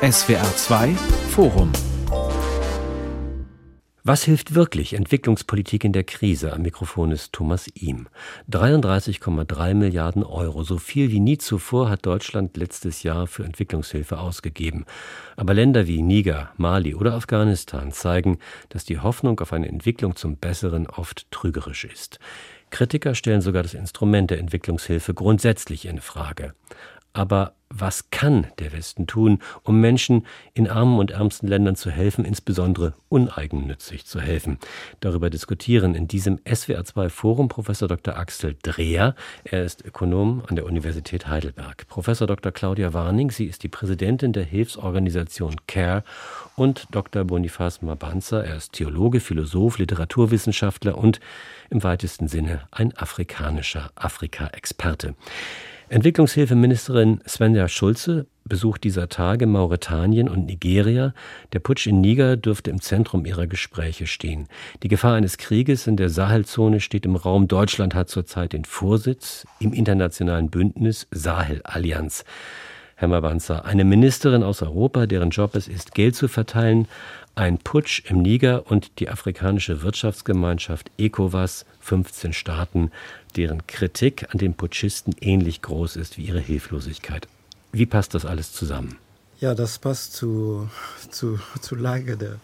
SWR 2 Forum was hilft wirklich Entwicklungspolitik in der Krise? Am Mikrofon ist Thomas Ihm. 33,3 Milliarden Euro, so viel wie nie zuvor hat Deutschland letztes Jahr für Entwicklungshilfe ausgegeben. Aber Länder wie Niger, Mali oder Afghanistan zeigen, dass die Hoffnung auf eine Entwicklung zum Besseren oft trügerisch ist. Kritiker stellen sogar das Instrument der Entwicklungshilfe grundsätzlich in Frage. Aber was kann der Westen tun, um Menschen in armen und ärmsten Ländern zu helfen, insbesondere uneigennützig zu helfen? Darüber diskutieren in diesem SWR2 Forum Professor Dr. Axel Dreher. Er ist Ökonom an der Universität Heidelberg. Professor Dr. Claudia Warning, sie ist die Präsidentin der Hilfsorganisation CARE und Dr. Bonifaz Mabanza, er ist Theologe, Philosoph, Literaturwissenschaftler und im weitesten Sinne ein afrikanischer Afrika-Experte. Entwicklungshilfeministerin Svenja Schulze besucht dieser Tage Mauretanien und Nigeria. Der Putsch in Niger dürfte im Zentrum ihrer Gespräche stehen. Die Gefahr eines Krieges in der Sahelzone steht im Raum. Deutschland hat zurzeit den Vorsitz im internationalen Bündnis Sahel-Allianz. Herr Mabanza, eine Ministerin aus Europa, deren Job es ist, Geld zu verteilen, ein Putsch im Niger und die afrikanische Wirtschaftsgemeinschaft ECOWAS, 15 Staaten, deren Kritik an den Putschisten ähnlich groß ist wie ihre Hilflosigkeit. Wie passt das alles zusammen? Ja, das passt zu, zu, zu Lage der,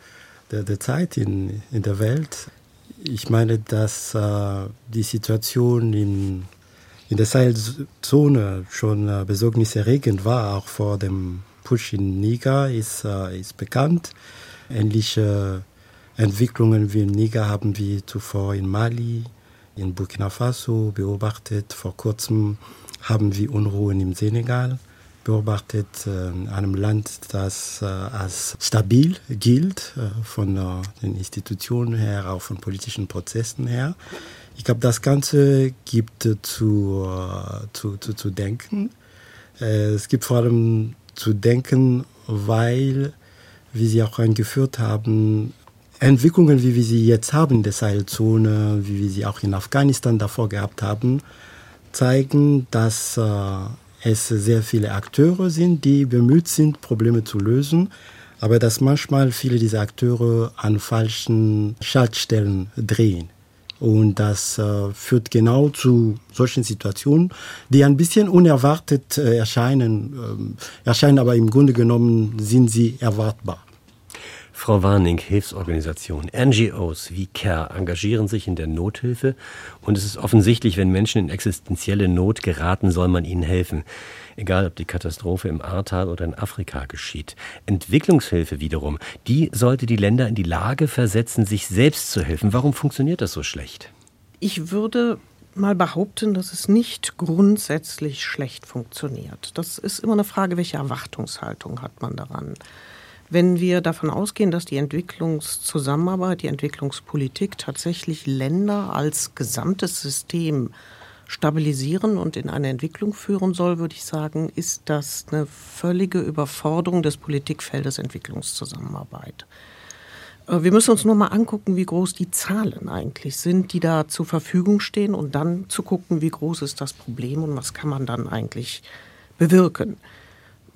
der, der Zeit in, in der Welt. Ich meine, dass äh, die Situation in, in der Sahelzone schon äh, besorgniserregend war, auch vor dem Putsch in Niger, ist, äh, ist bekannt. Ähnliche Entwicklungen wie in Niger haben wir zuvor in Mali, in Burkina Faso beobachtet. Vor kurzem haben wir Unruhen im Senegal beobachtet, äh, einem Land, das äh, als stabil gilt, äh, von den Institutionen her, auch von politischen Prozessen her. Ich glaube, das Ganze gibt zu, zu, zu, zu denken. Es gibt vor allem zu denken, weil, wie Sie auch eingeführt haben, Entwicklungen, wie wir sie jetzt haben in der Sahelzone, wie wir sie auch in Afghanistan davor gehabt haben, zeigen, dass äh, es sehr viele Akteure sind, die bemüht sind, Probleme zu lösen, aber dass manchmal viele dieser Akteure an falschen Schaltstellen drehen. Und das äh, führt genau zu solchen Situationen, die ein bisschen unerwartet äh, erscheinen, äh, erscheinen, aber im Grunde genommen sind sie erwartbar. Frau Warning, Hilfsorganisationen, NGOs wie CARE engagieren sich in der Nothilfe und es ist offensichtlich, wenn Menschen in existenzielle Not geraten, soll man ihnen helfen. Egal, ob die Katastrophe im Ahrtal oder in Afrika geschieht. Entwicklungshilfe wiederum, die sollte die Länder in die Lage versetzen, sich selbst zu helfen. Warum funktioniert das so schlecht? Ich würde mal behaupten, dass es nicht grundsätzlich schlecht funktioniert. Das ist immer eine Frage, welche Erwartungshaltung hat man daran. Wenn wir davon ausgehen, dass die Entwicklungszusammenarbeit, die Entwicklungspolitik tatsächlich Länder als gesamtes System stabilisieren und in eine Entwicklung führen soll, würde ich sagen, ist das eine völlige Überforderung des Politikfeldes Entwicklungszusammenarbeit. Äh, wir müssen uns nur mal angucken, wie groß die Zahlen eigentlich sind, die da zur Verfügung stehen und dann zu gucken, wie groß ist das Problem und was kann man dann eigentlich bewirken.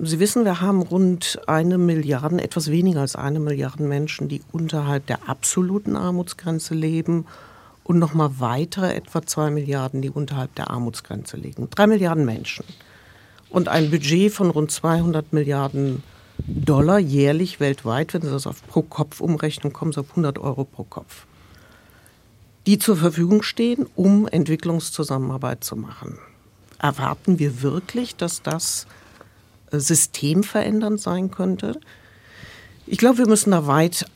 Sie wissen, wir haben rund eine Milliarde, etwas weniger als eine Milliarde Menschen, die unterhalb der absoluten Armutsgrenze leben und nochmal weitere etwa zwei Milliarden, die unterhalb der Armutsgrenze liegen. Drei Milliarden Menschen. Und ein Budget von rund 200 Milliarden Dollar jährlich weltweit, wenn Sie das auf pro Kopf umrechnen, kommen Sie auf 100 Euro pro Kopf. Die zur Verfügung stehen, um Entwicklungszusammenarbeit zu machen. Erwarten wir wirklich, dass das systemverändernd sein könnte. Ich glaube, wir müssen da weit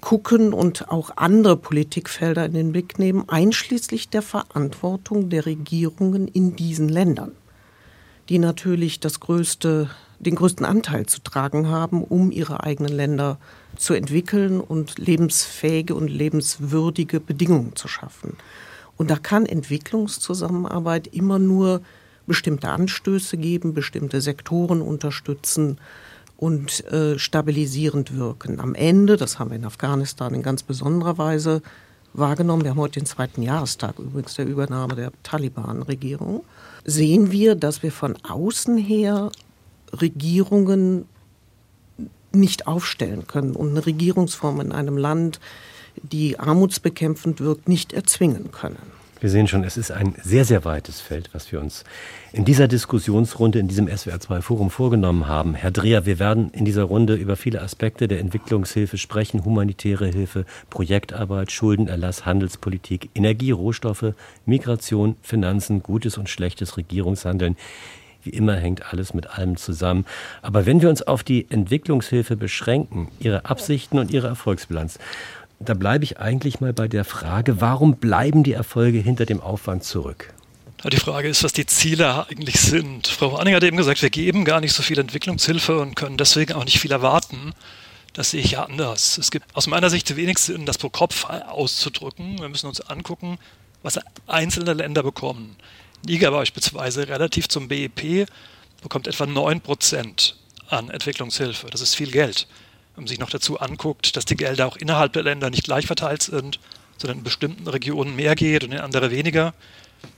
gucken und auch andere Politikfelder in den Blick nehmen, einschließlich der Verantwortung der Regierungen in diesen Ländern, die natürlich das größte, den größten Anteil zu tragen haben, um ihre eigenen Länder zu entwickeln und lebensfähige und lebenswürdige Bedingungen zu schaffen. Und da kann Entwicklungszusammenarbeit immer nur bestimmte Anstöße geben, bestimmte Sektoren unterstützen und äh, stabilisierend wirken. Am Ende, das haben wir in Afghanistan in ganz besonderer Weise wahrgenommen, wir haben heute den zweiten Jahrestag übrigens der Übernahme der Taliban-Regierung, sehen wir, dass wir von außen her Regierungen nicht aufstellen können und eine Regierungsform in einem Land, die armutsbekämpfend wirkt, nicht erzwingen können. Wir sehen schon, es ist ein sehr, sehr weites Feld, was wir uns in dieser Diskussionsrunde, in diesem SWR2-Forum vorgenommen haben. Herr Dreher, wir werden in dieser Runde über viele Aspekte der Entwicklungshilfe sprechen. Humanitäre Hilfe, Projektarbeit, Schuldenerlass, Handelspolitik, Energie, Rohstoffe, Migration, Finanzen, gutes und schlechtes Regierungshandeln. Wie immer hängt alles mit allem zusammen. Aber wenn wir uns auf die Entwicklungshilfe beschränken, ihre Absichten und ihre Erfolgsbilanz, da bleibe ich eigentlich mal bei der Frage, warum bleiben die Erfolge hinter dem Aufwand zurück? Die Frage ist, was die Ziele eigentlich sind. Frau Anning hat eben gesagt, wir geben gar nicht so viel Entwicklungshilfe und können deswegen auch nicht viel erwarten. Das sehe ich ja anders. Es gibt aus meiner Sicht wenig Sinn, das pro Kopf auszudrücken. Wir müssen uns angucken, was einzelne Länder bekommen. Niger beispielsweise relativ zum BIP bekommt etwa 9% an Entwicklungshilfe. Das ist viel Geld sich noch dazu anguckt, dass die Gelder auch innerhalb der Länder nicht gleich verteilt sind, sondern in bestimmten Regionen mehr geht und in andere weniger,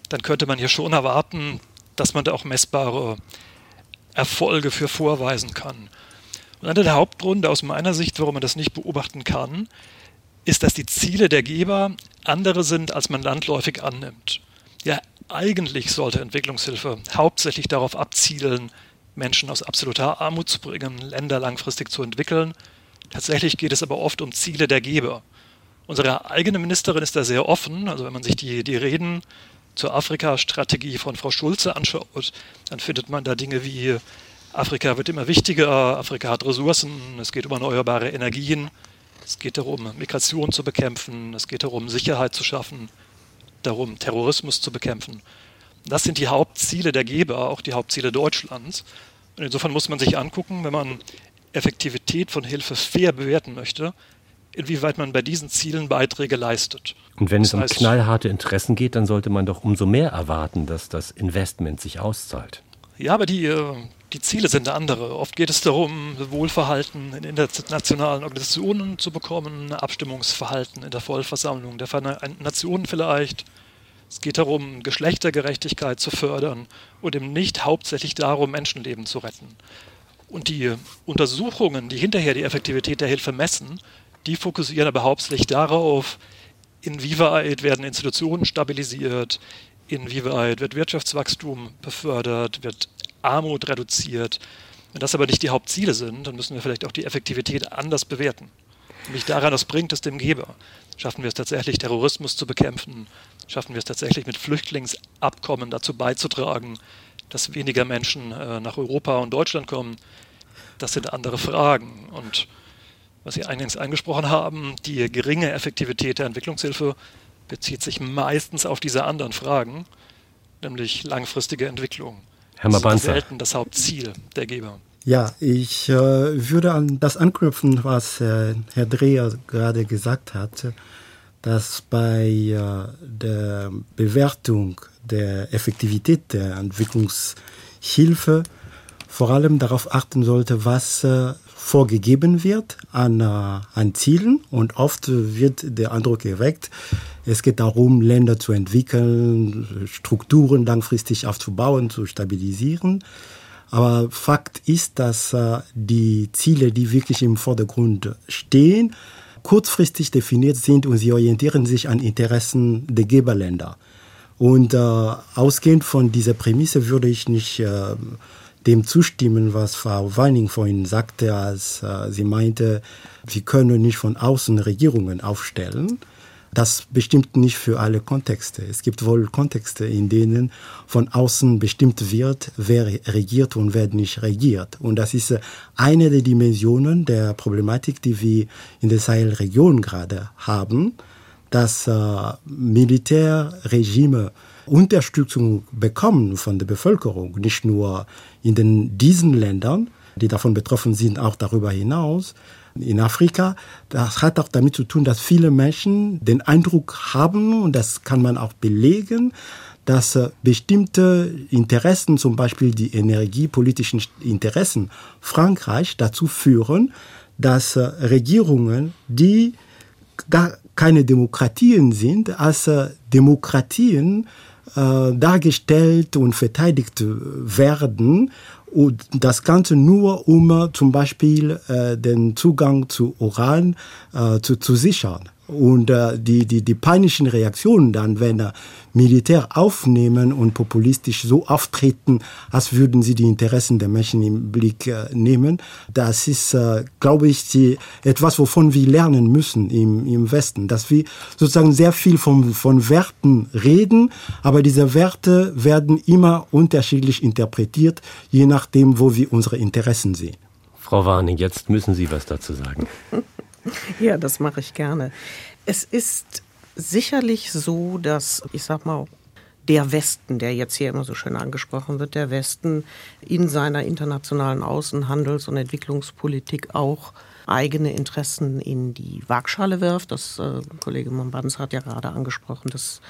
dann könnte man hier schon erwarten, dass man da auch messbare Erfolge für vorweisen kann. Und einer der Hauptgründe aus meiner Sicht, warum man das nicht beobachten kann, ist, dass die Ziele der Geber andere sind, als man landläufig annimmt. Ja, eigentlich sollte Entwicklungshilfe hauptsächlich darauf abzielen, Menschen aus absoluter Armut zu bringen, Länder langfristig zu entwickeln. Tatsächlich geht es aber oft um Ziele der Geber. Unsere eigene Ministerin ist da sehr offen. Also wenn man sich die, die Reden zur Afrika-Strategie von Frau Schulze anschaut, dann findet man da Dinge wie Afrika wird immer wichtiger, Afrika hat Ressourcen, es geht um erneuerbare Energien, es geht darum, Migration zu bekämpfen, es geht darum, Sicherheit zu schaffen, darum, Terrorismus zu bekämpfen. Das sind die Hauptziele der Geber, auch die Hauptziele Deutschlands. Und insofern muss man sich angucken, wenn man Effektivität von Hilfe fair bewerten möchte, inwieweit man bei diesen Zielen Beiträge leistet. Und wenn das es um heißt, knallharte Interessen geht, dann sollte man doch umso mehr erwarten, dass das Investment sich auszahlt. Ja, aber die, äh, die Ziele sind andere. Oft geht es darum, Wohlverhalten in internationalen Organisationen zu bekommen, Abstimmungsverhalten in der Vollversammlung der Vereinten Nationen vielleicht, es geht darum, Geschlechtergerechtigkeit zu fördern und eben nicht hauptsächlich darum, Menschenleben zu retten. Und die Untersuchungen, die hinterher die Effektivität der Hilfe messen, die fokussieren aber hauptsächlich darauf, inwieweit werden Institutionen stabilisiert, inwieweit wird Wirtschaftswachstum befördert, wird Armut reduziert. Wenn das aber nicht die Hauptziele sind, dann müssen wir vielleicht auch die Effektivität anders bewerten. Nämlich daran, was bringt es dem Geber? Schaffen wir es tatsächlich, Terrorismus zu bekämpfen? Schaffen wir es tatsächlich, mit Flüchtlingsabkommen dazu beizutragen, dass weniger Menschen äh, nach Europa und Deutschland kommen? Das sind andere Fragen. Und was Sie eingangs angesprochen haben, die geringe Effektivität der Entwicklungshilfe bezieht sich meistens auf diese anderen Fragen, nämlich langfristige Entwicklung. Herr. Das ist selten das Hauptziel der Geber. Ja, ich äh, würde an das anknüpfen, was äh, Herr Dreher gerade gesagt hat, dass bei äh, der Bewertung der Effektivität der Entwicklungshilfe vor allem darauf achten sollte, was äh, vorgegeben wird an, äh, an Zielen. Und oft wird der Eindruck erweckt, es geht darum, Länder zu entwickeln, Strukturen langfristig aufzubauen, zu stabilisieren. Aber Fakt ist, dass die Ziele, die wirklich im Vordergrund stehen, kurzfristig definiert sind und sie orientieren sich an Interessen der Geberländer. Und äh, ausgehend von dieser Prämisse würde ich nicht äh, dem zustimmen, was Frau Weining vorhin sagte, als äh, sie meinte, wir können nicht von außen Regierungen aufstellen. Das bestimmt nicht für alle Kontexte. Es gibt wohl Kontexte, in denen von außen bestimmt wird, wer regiert und wer nicht regiert. Und das ist äh, eine der Dimensionen der Problematik, die wir in der Sahelregion gerade haben, dass äh, Militärregime Unterstützung bekommen von der Bevölkerung, nicht nur in den, diesen Ländern, die davon betroffen sind, auch darüber hinaus, in Afrika. Das hat auch damit zu tun, dass viele Menschen den Eindruck haben, und das kann man auch belegen, dass äh, bestimmte Interessen, zum Beispiel die energiepolitischen Interessen Frankreich, dazu führen, dass äh, Regierungen, die gar keine Demokratien sind, als äh, Demokratien dargestellt und verteidigt werden Und das Ganze nur, um zum Beispiel äh, den Zugang zu Uran äh, zu, zu sichern. Und äh, die, die, die peinlichen Reaktionen dann, wenn äh, Militär aufnehmen und populistisch so auftreten, als würden sie die Interessen der Menschen im Blick äh, nehmen, das ist, äh, glaube ich, die, etwas, wovon wir lernen müssen im, im Westen. Dass wir sozusagen sehr viel von, von Werten reden, aber diese Werte werden immer unterschiedlich interpretiert, je nachdem, wo wir unsere Interessen sehen. Frau Warning, jetzt müssen Sie was dazu sagen. Ja, das mache ich gerne. Es ist sicherlich so, dass, ich sag mal, der Westen, der jetzt hier immer so schön angesprochen wird, der Westen in seiner internationalen Außenhandels- und Entwicklungspolitik auch eigene Interessen in die Waagschale wirft. Das äh, Kollege Mombanz hat ja gerade angesprochen, dass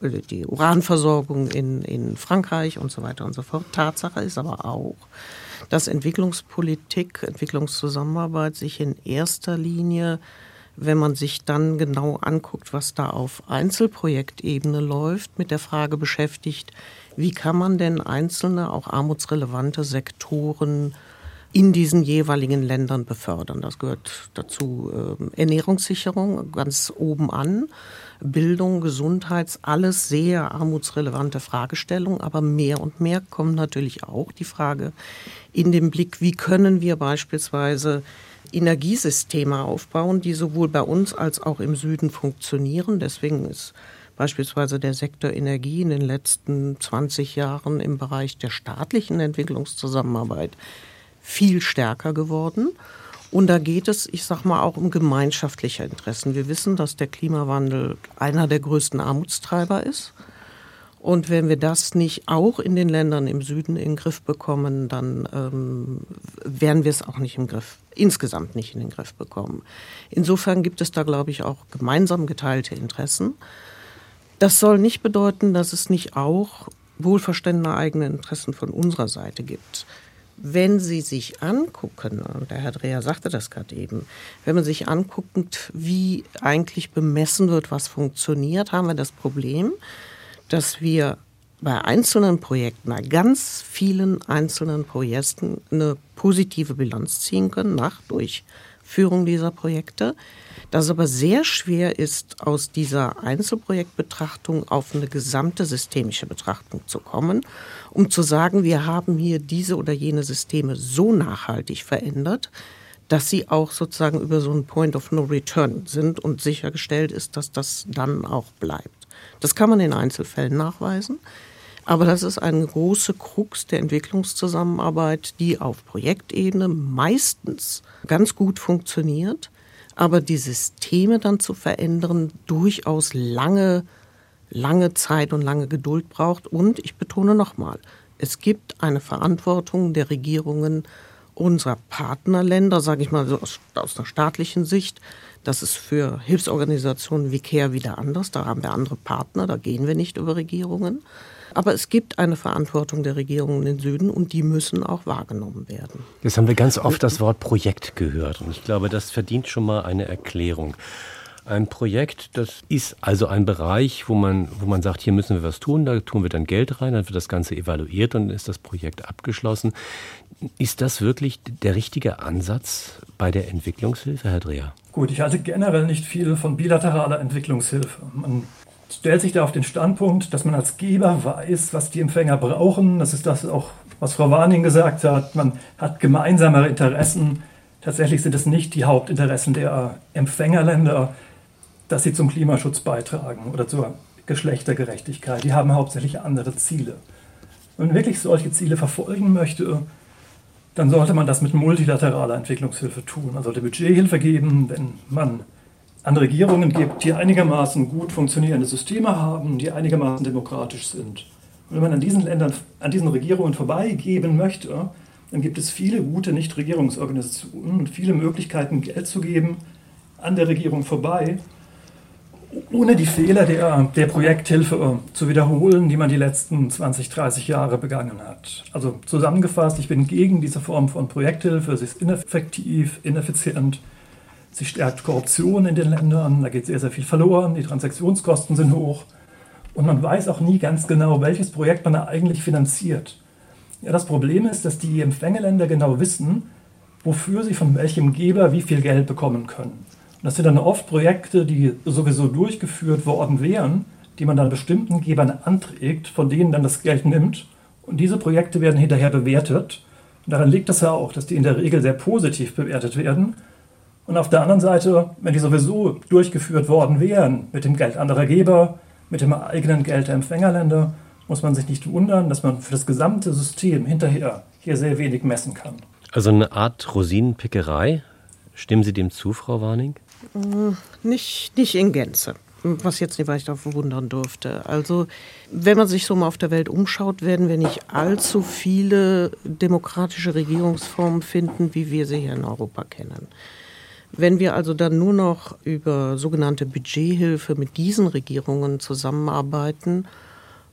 äh, die Uranversorgung in, in Frankreich und so weiter und so fort. Tatsache ist aber auch, dass Entwicklungspolitik, Entwicklungszusammenarbeit sich in erster Linie wenn man sich dann genau anguckt, was da auf Einzelprojektebene läuft, mit der Frage beschäftigt, wie kann man denn einzelne, auch armutsrelevante Sektoren in diesen jeweiligen Ländern befördern. Das gehört dazu äh, Ernährungssicherung ganz oben an, Bildung, Gesundheits, alles sehr armutsrelevante Fragestellungen, aber mehr und mehr kommt natürlich auch die Frage in den Blick, wie können wir beispielsweise Energiesysteme aufbauen, die sowohl bei uns als auch im Süden funktionieren. Deswegen ist beispielsweise der Sektor Energie in den letzten 20 Jahren im Bereich der staatlichen Entwicklungszusammenarbeit viel stärker geworden. Und da geht es, ich sag mal, auch um gemeinschaftliche Interessen. Wir wissen, dass der Klimawandel einer der größten Armutstreiber ist. Und wenn wir das nicht auch in den Ländern im Süden in den Griff bekommen, dann ähm, werden wir es auch nicht im Griff, insgesamt nicht in den Griff bekommen. Insofern gibt es da, glaube ich, auch gemeinsam geteilte Interessen. Das soll nicht bedeuten, dass es nicht auch wohlverständene eigene Interessen von unserer Seite gibt. Wenn Sie sich angucken, und der Herr Dreher sagte das gerade eben, wenn man sich anguckt, wie eigentlich bemessen wird, was funktioniert, haben wir das Problem, dass wir bei einzelnen Projekten, bei ganz vielen einzelnen Projekten eine positive Bilanz ziehen können nach Durchführung dieser Projekte. Dass aber sehr schwer ist, aus dieser Einzelprojektbetrachtung auf eine gesamte systemische Betrachtung zu kommen, um zu sagen, wir haben hier diese oder jene Systeme so nachhaltig verändert, dass sie auch sozusagen über so einen Point of No Return sind und sichergestellt ist, dass das dann auch bleibt. Das kann man in Einzelfällen nachweisen. Aber das ist eine große Krux der Entwicklungszusammenarbeit, die auf Projektebene meistens ganz gut funktioniert, aber die Systeme dann zu verändern durchaus lange, lange Zeit und lange Geduld braucht. Und ich betone nochmal, es gibt eine Verantwortung der Regierungen unserer Partnerländer, sage ich mal so aus, aus einer staatlichen Sicht, das ist für Hilfsorganisationen wie CARE wieder anders. Da haben wir andere Partner, da gehen wir nicht über Regierungen. Aber es gibt eine Verantwortung der Regierungen im Süden und die müssen auch wahrgenommen werden. Jetzt haben wir ganz oft das Wort Projekt gehört und ich glaube, das verdient schon mal eine Erklärung. Ein Projekt, das ist also ein Bereich, wo man, wo man sagt, hier müssen wir was tun, da tun wir dann Geld rein, dann wird das Ganze evaluiert und dann ist das Projekt abgeschlossen. Ist das wirklich der richtige Ansatz bei der Entwicklungshilfe, Herr Dreher? Gut, ich halte generell nicht viel von bilateraler Entwicklungshilfe. Man stellt sich da auf den Standpunkt, dass man als Geber weiß, was die Empfänger brauchen. Das ist das auch, was Frau Warning gesagt hat. Man hat gemeinsame Interessen. Tatsächlich sind es nicht die Hauptinteressen der Empfängerländer, dass sie zum Klimaschutz beitragen oder zur Geschlechtergerechtigkeit. Die haben hauptsächlich andere Ziele. Wenn man wirklich solche Ziele verfolgen möchte, dann sollte man das mit multilateraler Entwicklungshilfe tun. Man sollte Budgethilfe geben, wenn man an Regierungen gibt, die einigermaßen gut funktionierende Systeme haben, die einigermaßen demokratisch sind. Und wenn man an diesen Ländern, an diesen Regierungen vorbeigeben möchte, dann gibt es viele gute Nichtregierungsorganisationen und viele Möglichkeiten, Geld zu geben an der Regierung vorbei ohne die Fehler der, der Projekthilfe äh, zu wiederholen, die man die letzten 20, 30 Jahre begangen hat. Also zusammengefasst, ich bin gegen diese Form von Projekthilfe. Sie ist ineffektiv, ineffizient. Sie stärkt Korruption in den Ländern. Da geht sehr, sehr viel verloren. Die Transaktionskosten sind hoch. Und man weiß auch nie ganz genau, welches Projekt man da eigentlich finanziert. Ja, das Problem ist, dass die Empfängerländer genau wissen, wofür sie von welchem Geber wie viel Geld bekommen können. Das sind dann oft Projekte, die sowieso durchgeführt worden wären, die man dann bestimmten Gebern anträgt, von denen dann das Geld nimmt. Und diese Projekte werden hinterher bewertet. Und daran liegt es ja auch, dass die in der Regel sehr positiv bewertet werden. Und auf der anderen Seite, wenn die sowieso durchgeführt worden wären mit dem Geld anderer Geber, mit dem eigenen Geld der Empfängerländer, muss man sich nicht wundern, dass man für das gesamte System hinterher hier sehr wenig messen kann. Also eine Art Rosinenpickerei. Stimmen Sie dem zu, Frau Warning? Nicht, nicht in Gänze. Was jetzt nicht weiter verwundern dürfte. Also, wenn man sich so mal auf der Welt umschaut, werden wir nicht allzu viele demokratische Regierungsformen finden, wie wir sie hier in Europa kennen. Wenn wir also dann nur noch über sogenannte Budgethilfe mit diesen Regierungen zusammenarbeiten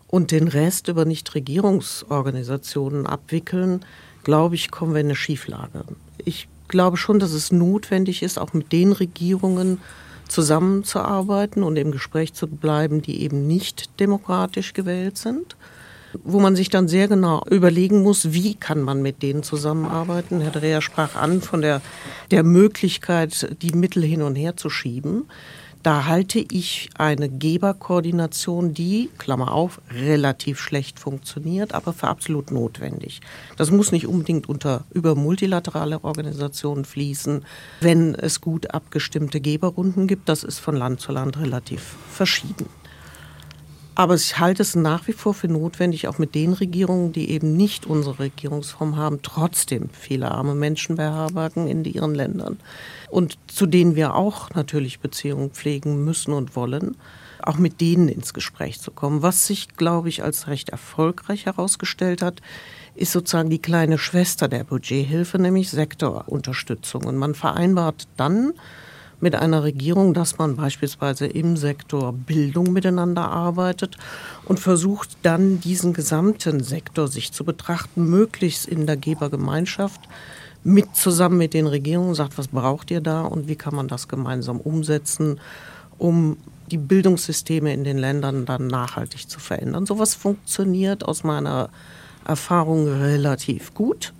und den Rest über Nichtregierungsorganisationen abwickeln, glaube ich, kommen wir in eine Schieflage. Ich glaube schon, dass es notwendig ist, auch mit den Regierungen zusammenzuarbeiten und im Gespräch zu bleiben, die eben nicht demokratisch gewählt sind, wo man sich dann sehr genau überlegen muss, wie kann man mit denen zusammenarbeiten. Herr Dreher sprach an von der, der Möglichkeit, die Mittel hin und her zu schieben. Da halte ich eine Geberkoordination, die, Klammer auf, relativ schlecht funktioniert, aber für absolut notwendig. Das muss nicht unbedingt unter über multilaterale Organisationen fließen, wenn es gut abgestimmte Geberrunden gibt. Das ist von Land zu Land relativ verschieden. Aber ich halte es nach wie vor für notwendig, auch mit den Regierungen, die eben nicht unsere Regierungsform haben, trotzdem viele arme Menschen beherbergen in ihren Ländern und zu denen wir auch natürlich Beziehungen pflegen müssen und wollen, auch mit denen ins Gespräch zu kommen. Was sich, glaube ich, als recht erfolgreich herausgestellt hat, ist sozusagen die kleine Schwester der Budgethilfe, nämlich Sektorunterstützung. Und man vereinbart dann, mit einer Regierung, dass man beispielsweise im Sektor Bildung miteinander arbeitet und versucht dann diesen gesamten Sektor sich zu betrachten, möglichst in der Gebergemeinschaft mit zusammen mit den Regierungen sagt, was braucht ihr da und wie kann man das gemeinsam umsetzen, um die Bildungssysteme in den Ländern dann nachhaltig zu verändern. Sowas funktioniert aus meiner Erfahrung relativ gut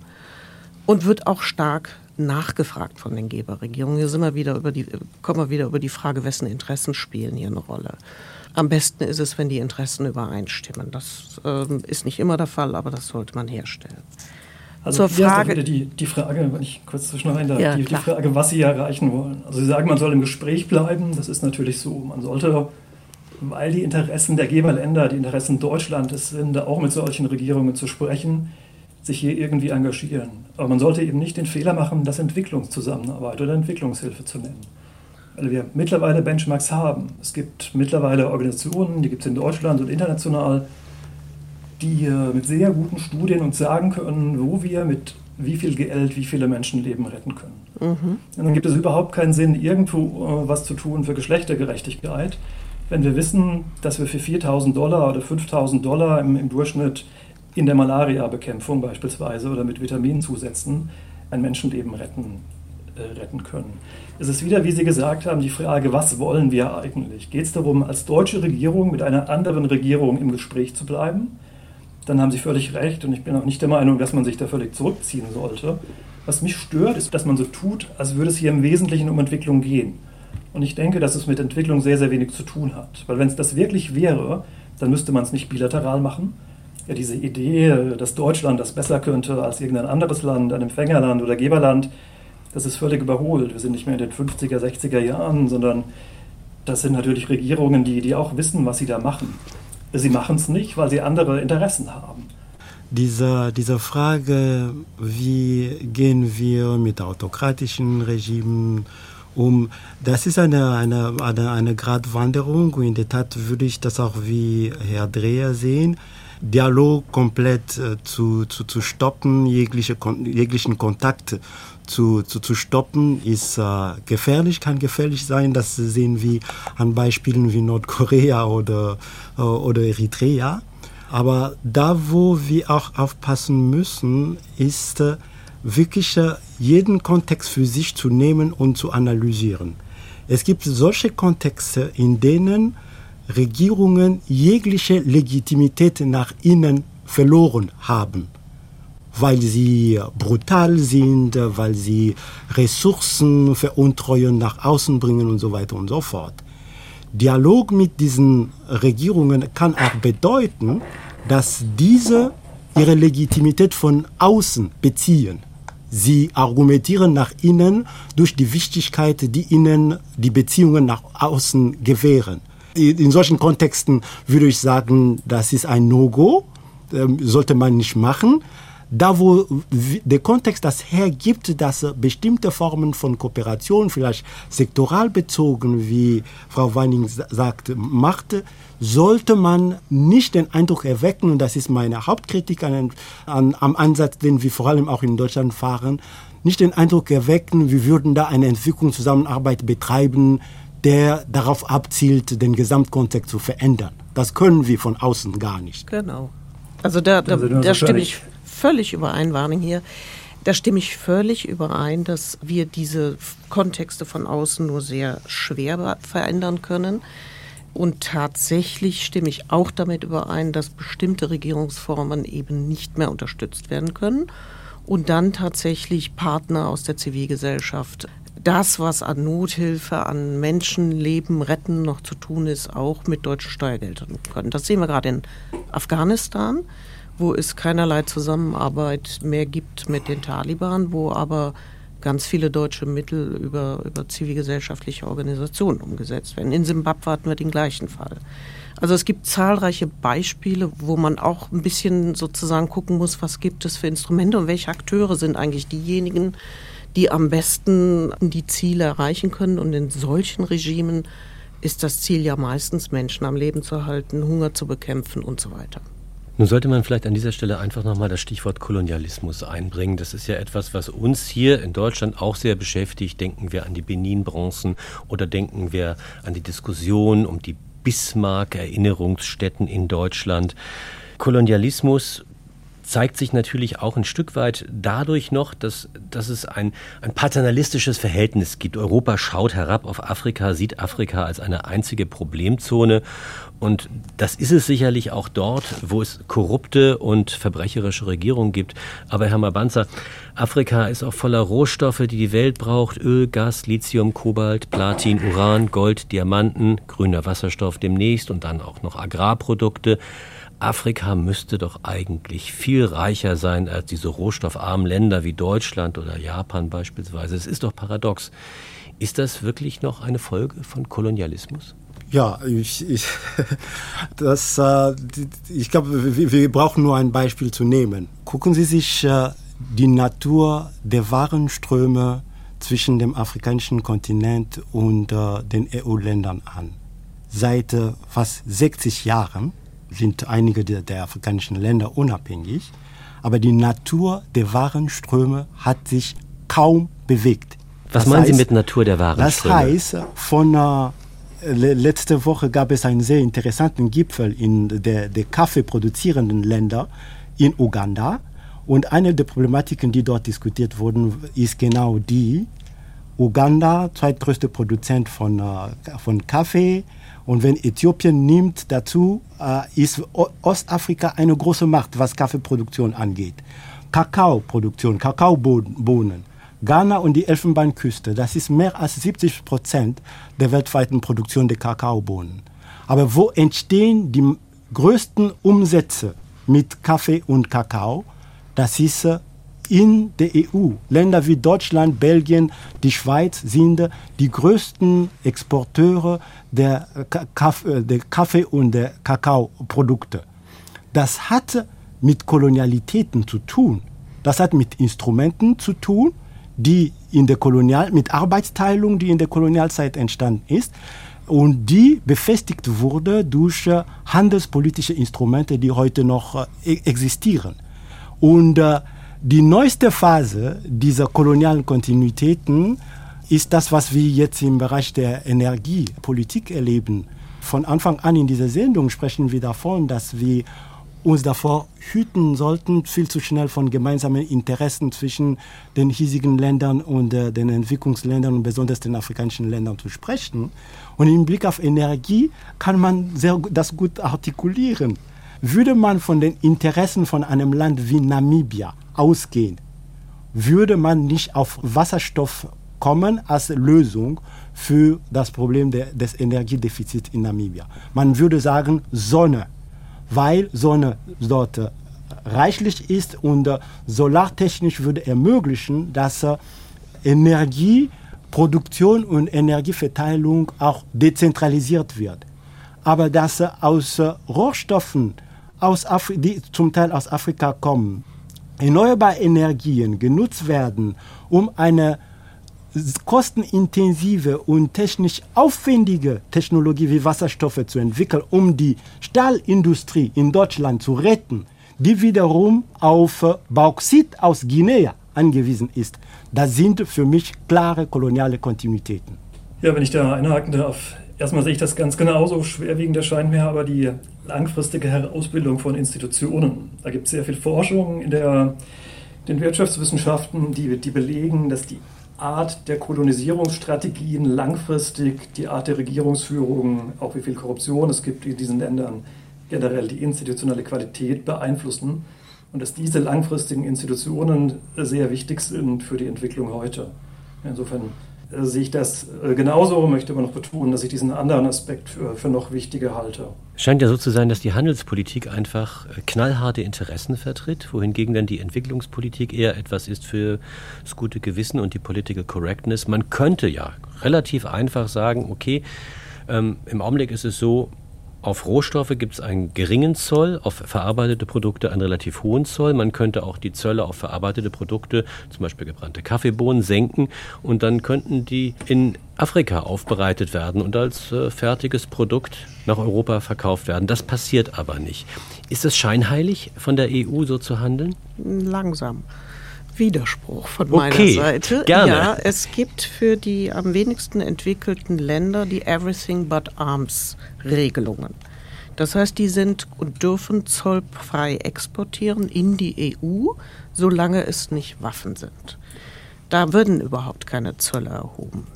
und wird auch stark nachgefragt von den Geberregierungen. Hier sind wir wieder über die, kommen wir wieder über die Frage, wessen Interessen spielen hier eine Rolle. Am besten ist es, wenn die Interessen übereinstimmen. Das äh, ist nicht immer der Fall, aber das sollte man herstellen. Also Zur Frage, wieder die, die Frage, wenn ich kurz zwischenrein darf, ja, die, die Frage, was Sie erreichen wollen. Also Sie sagen, man soll im Gespräch bleiben. Das ist natürlich so. Man sollte, weil die Interessen der Geberländer, die Interessen Deutschlands sind, auch mit solchen Regierungen zu sprechen sich hier irgendwie engagieren. Aber man sollte eben nicht den Fehler machen, das Entwicklungszusammenarbeit oder Entwicklungshilfe zu nennen. Weil wir mittlerweile Benchmarks haben. Es gibt mittlerweile Organisationen, die gibt es in Deutschland und international, die mit sehr guten Studien uns sagen können, wo wir mit wie viel Geld wie viele Menschenleben retten können. Mhm. Und dann gibt es überhaupt keinen Sinn, irgendwo äh, was zu tun für Geschlechtergerechtigkeit, wenn wir wissen, dass wir für 4.000 Dollar oder 5.000 Dollar im, im Durchschnitt in der Malaria-Bekämpfung beispielsweise oder mit Vitaminzusätzen ein Menschenleben retten, äh, retten können. Es ist wieder, wie Sie gesagt haben, die Frage, was wollen wir eigentlich? Geht es darum, als deutsche Regierung mit einer anderen Regierung im Gespräch zu bleiben? Dann haben Sie völlig recht und ich bin auch nicht der Meinung, dass man sich da völlig zurückziehen sollte. Was mich stört, ist, dass man so tut, als würde es hier im Wesentlichen um Entwicklung gehen. Und ich denke, dass es mit Entwicklung sehr, sehr wenig zu tun hat. Weil wenn es das wirklich wäre, dann müsste man es nicht bilateral machen, ja, diese Idee, dass Deutschland das besser könnte als irgendein anderes Land, ein Empfängerland oder Geberland, das ist völlig überholt. Wir sind nicht mehr in den 50er, 60er Jahren, sondern das sind natürlich Regierungen, die, die auch wissen, was sie da machen. Sie machen es nicht, weil sie andere Interessen haben. Diese, diese Frage, wie gehen wir mit autokratischen Regimen um, das ist eine, eine, eine, eine Gratwanderung in der Tat würde ich das auch wie Herr Dreher sehen. Dialog komplett äh, zu, zu, zu stoppen, jegliche, jeglichen Kontakt zu, zu, zu stoppen, ist äh, gefährlich, kann gefährlich sein. Das sehen wir an Beispielen wie Nordkorea oder, äh, oder Eritrea. Aber da, wo wir auch aufpassen müssen, ist äh, wirklich äh, jeden Kontext für sich zu nehmen und zu analysieren. Es gibt solche Kontexte, in denen Regierungen jegliche Legitimität nach innen verloren haben. weil sie brutal sind, weil sie Ressourcen veruntreuen, nach außen bringen und so weiter und so fort. Dialog mit diesen Regierungen kann auch bedeuten, dass diese ihre Legitimität von außen beziehen. Sie argumentieren nach innen durch die Wichtigkeit, die ihnen die Beziehungen nach außen gewähren. In solchen Kontexten würde ich sagen, das ist ein No-Go, ähm, sollte man nicht machen. Da wo der Kontext das hergibt, dass bestimmte Formen von Kooperation, vielleicht sektoral bezogen, wie Frau Weining sagt, macht, sollte man nicht den Eindruck erwecken, und das ist meine Hauptkritik an, an, am Ansatz, den wir vor allem auch in Deutschland fahren, nicht den Eindruck erwecken, wir würden da eine Entwicklungszusammenarbeit betreiben, der darauf abzielt, den Gesamtkontext zu verändern. Das können wir von außen gar nicht. Genau. Also da, da, da stimme ich völlig überein, Warning hier. Da stimme ich völlig überein, dass wir diese Kontexte von außen nur sehr schwer verändern können. Und tatsächlich stimme ich auch damit überein, dass bestimmte Regierungsformen eben nicht mehr unterstützt werden können. Und dann tatsächlich Partner aus der Zivilgesellschaft das, was an Nothilfe, an Menschenleben retten noch zu tun ist, auch mit deutschen Steuergeldern können. Das sehen wir gerade in Afghanistan wo es keinerlei Zusammenarbeit mehr gibt mit den Taliban, wo aber ganz viele deutsche Mittel über, über zivilgesellschaftliche Organisationen umgesetzt werden. In Simbabwe hatten wir den gleichen Fall. Also es gibt zahlreiche Beispiele, wo man auch ein bisschen sozusagen gucken muss, was gibt es für Instrumente und welche Akteure sind eigentlich diejenigen, die am besten die Ziele erreichen können. Und in solchen Regimen ist das Ziel ja meistens, Menschen am Leben zu halten, Hunger zu bekämpfen und so weiter. Nun sollte man vielleicht an dieser Stelle einfach nochmal das Stichwort Kolonialismus einbringen. Das ist ja etwas, was uns hier in Deutschland auch sehr beschäftigt. Denken wir an die Benin-Bronzen oder denken wir an die Diskussion um die Bismarck-Erinnerungsstätten in Deutschland. Kolonialismus zeigt sich natürlich auch ein Stück weit dadurch noch, dass, dass es ein, ein paternalistisches Verhältnis gibt. Europa schaut herab auf Afrika, sieht Afrika als eine einzige Problemzone. Und das ist es sicherlich auch dort, wo es korrupte und verbrecherische Regierungen gibt. Aber Herr Mabanza, Afrika ist auch voller Rohstoffe, die die Welt braucht. Öl, Gas, Lithium, Kobalt, Platin, Uran, Gold, Diamanten, grüner Wasserstoff demnächst und dann auch noch Agrarprodukte. Afrika müsste doch eigentlich viel reicher sein als diese rohstoffarmen Länder wie Deutschland oder Japan beispielsweise. Es ist doch paradox. Ist das wirklich noch eine Folge von Kolonialismus? Ja, ich, ich, das, äh, ich glaube, wir, brauchen nur ein Beispiel zu nehmen. Gucken Sie sich äh, die Natur der Warenströme zwischen dem afrikanischen Kontinent und äh, den EU-Ländern an. Seit fast 60 Jahren sind einige der, der afrikanischen Länder unabhängig, aber die Natur der Warenströme hat sich kaum bewegt. Was das meinen heißt, Sie mit Natur der Warenströme? Das heißt, von äh, letzte Woche gab es einen sehr interessanten Gipfel in der, der Kaffee produzierenden Länder in Uganda. Und eine der Problematiken, die dort diskutiert wurden, ist genau die, Uganda, zweitgrößter Produzent von, äh, von Kaffee, und wenn Äthiopien nimmt dazu, äh, ist Ostafrika eine große Macht, was Kaffeeproduktion angeht. Kakaoproduktion, Kakaobohnen. Ghana und die Elfenbeinküste, das ist mehr als 70 Prozent der weltweiten Produktion der Kakaobohnen. Aber wo entstehen die größten Umsätze mit Kaffee und Kakao? Das ist äh, in der EU. Länder wie Deutschland, Belgien, die Schweiz sind die größten Exporteure der, Kaffee, der Kaffee und der Kakaoprodukte. Das hat mit Kolonialitäten zu tun. Das hat mit Instrumenten zu tun, die in der Kolonial, mit Arbeitsteilung, die in der Kolonialzeit entstanden ist und die befestigt wurde durch handelspolitische Instrumente, die heute noch äh, existieren. Und äh, die neueste Phase dieser kolonialen Kontinuitäten ist das, was wir jetzt im Bereich der Energiepolitik erleben. Von Anfang an in dieser Sendung sprechen wir davon, dass wir uns davor hüten sollten, viel zu schnell von gemeinsamen Interessen zwischen den hiesigen Ländern und äh, den Entwicklungsländern und besonders den afrikanischen Ländern zu sprechen. Und im Blick auf Energie kann man sehr, das gut artikulieren. Würde man von den Interessen von einem Land wie Namibia ausgehen, würde man nicht auf Wasserstoff kommen als Lösung für das Problem de, des Energiedefizits in Namibia. Man würde sagen Sonne, weil Sonne dort äh, reichlich ist und äh, solartechnisch würde ermöglichen, dass äh, Energieproduktion und Energieverteilung auch dezentralisiert wird. Aber dass aus Rohstoffen, aus Afri die zum Teil aus Afrika kommen, erneuerbare Energien genutzt werden, um eine kostenintensive und technisch aufwendige Technologie wie Wasserstoffe zu entwickeln, um die Stahlindustrie in Deutschland zu retten, die wiederum auf Bauxit aus Guinea angewiesen ist. Das sind für mich klare koloniale Kontinuitäten. Ja, wenn ich da einhaken darf. Erstmal sehe ich das ganz genauso. Schwerwiegend erscheint mir aber die langfristige Herausbildung von Institutionen. Da gibt es sehr viel Forschung in der, den Wirtschaftswissenschaften, die, die belegen, dass die Art der Kolonisierungsstrategien langfristig, die Art der Regierungsführung, auch wie viel Korruption es gibt in diesen Ländern, generell die institutionelle Qualität beeinflussen und dass diese langfristigen Institutionen sehr wichtig sind für die Entwicklung heute. Insofern äh, sehe ich das äh, genauso, möchte aber noch betonen, dass ich diesen anderen Aspekt für, für noch wichtiger halte. Scheint ja so zu sein, dass die Handelspolitik einfach äh, knallharte Interessen vertritt, wohingegen dann die Entwicklungspolitik eher etwas ist für das gute Gewissen und die Political Correctness. Man könnte ja relativ einfach sagen, okay, ähm, im Augenblick ist es so, auf Rohstoffe gibt es einen geringen Zoll, auf verarbeitete Produkte einen relativ hohen Zoll. Man könnte auch die Zölle auf verarbeitete Produkte, zum Beispiel gebrannte Kaffeebohnen, senken und dann könnten die in Afrika aufbereitet werden und als äh, fertiges Produkt nach Europa verkauft werden. Das passiert aber nicht. Ist es scheinheilig von der EU so zu handeln? Langsam. Widerspruch von okay, meiner Seite. Gerne. Ja, es gibt für die am wenigsten entwickelten Länder die Everything but Arms Regelungen. Das heißt, die sind und dürfen zollfrei exportieren in die EU, solange es nicht Waffen sind. Da würden überhaupt keine Zölle erhoben.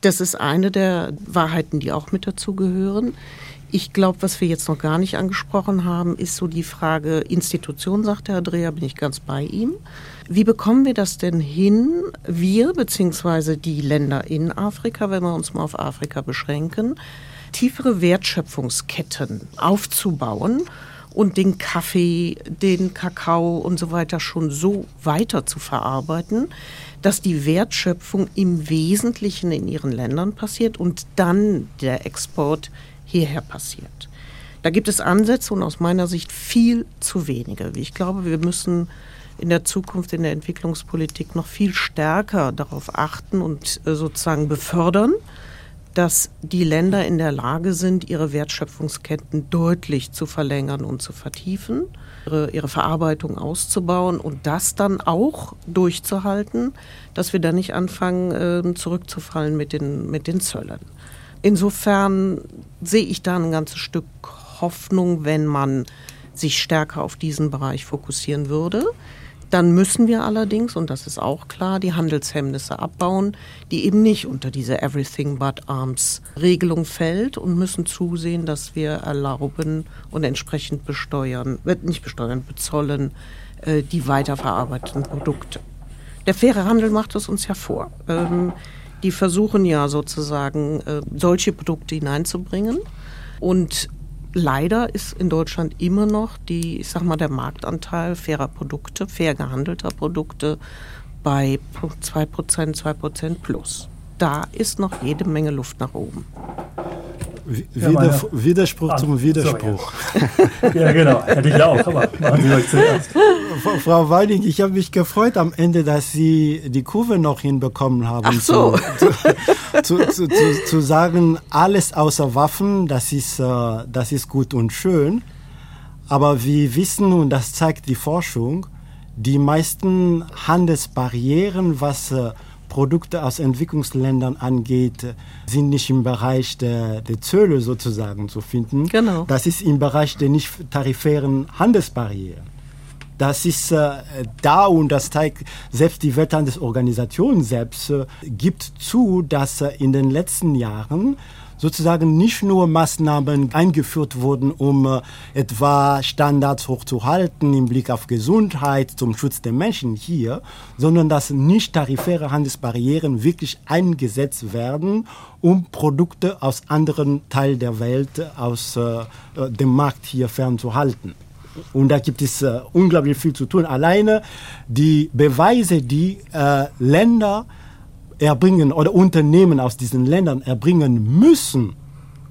Das ist eine der Wahrheiten, die auch mit dazu gehören. Ich glaube, was wir jetzt noch gar nicht angesprochen haben, ist so die Frage Institution, sagt Herr Dreher, bin ich ganz bei ihm. Wie bekommen wir das denn hin, wir beziehungsweise die Länder in Afrika, wenn wir uns mal auf Afrika beschränken, tiefere Wertschöpfungsketten aufzubauen und den Kaffee, den Kakao und so weiter schon so weiter zu verarbeiten, dass die Wertschöpfung im Wesentlichen in ihren Ländern passiert und dann der Export hierher passiert. Da gibt es Ansätze und aus meiner Sicht viel zu wenige. Ich glaube, wir müssen in der Zukunft in der Entwicklungspolitik noch viel stärker darauf achten und äh, sozusagen befördern, dass die Länder in der Lage sind, ihre Wertschöpfungsketten deutlich zu verlängern und zu vertiefen, ihre, ihre Verarbeitung auszubauen und das dann auch durchzuhalten, dass wir da nicht anfangen, äh, zurückzufallen mit den, mit den Zöllen. Insofern sehe ich da ein ganzes Stück Hoffnung, wenn man sich stärker auf diesen Bereich fokussieren würde. Dann müssen wir allerdings, und das ist auch klar, die Handelshemmnisse abbauen, die eben nicht unter diese Everything but Arms Regelung fällt und müssen zusehen, dass wir erlauben und entsprechend besteuern, wird nicht besteuern, bezollen äh, die weiterverarbeiteten Produkte. Der faire Handel macht es uns ja vor. Ähm, die versuchen ja sozusagen äh, solche Produkte hineinzubringen und leider ist in Deutschland immer noch die, ich sag mal, der Marktanteil fairer Produkte, fair gehandelter Produkte bei 2%, 2% plus. Da ist noch jede Menge Luft nach oben. Wider, Widerspruch ah, zum Widerspruch. Sorry. ja, genau. Hätte ich auch, aber machen Sie euch zuerst. Frau Weining, ich habe mich gefreut am Ende, dass Sie die Kurve noch hinbekommen haben. Ach so. Zu, zu, zu, zu, sagen, alles außer Waffen, das ist, äh, das ist gut und schön. Aber wir wissen, und das zeigt die Forschung, die meisten Handelsbarrieren, was äh, Produkte aus Entwicklungsländern angeht, sind nicht im Bereich der, der Zölle sozusagen zu finden. Genau. Das ist im Bereich der nicht tarifären Handelsbarrieren. Das ist äh, da und das zeigt selbst die Welthandelsorganisation selbst äh, gibt zu, dass äh, in den letzten Jahren sozusagen nicht nur Maßnahmen eingeführt wurden, um äh, etwa Standards hochzuhalten im Blick auf Gesundheit, zum Schutz der Menschen hier, sondern dass nicht tarifäre Handelsbarrieren wirklich eingesetzt werden, um Produkte aus anderen Teilen der Welt aus äh, dem Markt hier fernzuhalten. Und da gibt es äh, unglaublich viel zu tun. Alleine die Beweise, die äh, Länder erbringen oder Unternehmen aus diesen Ländern erbringen müssen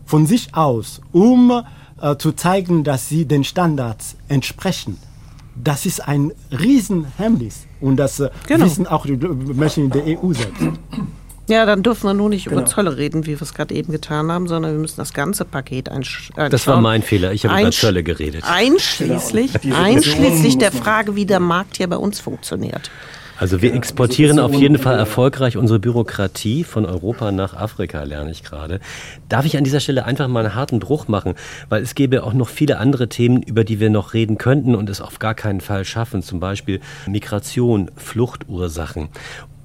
von sich aus, um äh, zu zeigen, dass sie den Standards entsprechen. Das ist ein Riesenhemmnis und das äh, genau. wissen auch die Menschen in der EU selbst. Ja, dann dürfen wir nur nicht genau. über Zölle reden, wie wir es gerade eben getan haben, sondern wir müssen das ganze Paket einschauen. Das war mein Fehler. Ich habe über Zölle geredet. Einschließlich, genau. einschließlich der Frage, wie der Markt hier bei uns funktioniert. Also wir exportieren auf jeden Fall erfolgreich unsere Bürokratie von Europa nach Afrika, lerne ich gerade. Darf ich an dieser Stelle einfach mal einen harten Bruch machen, weil es gäbe auch noch viele andere Themen, über die wir noch reden könnten und es auf gar keinen Fall schaffen, zum Beispiel Migration, Fluchtursachen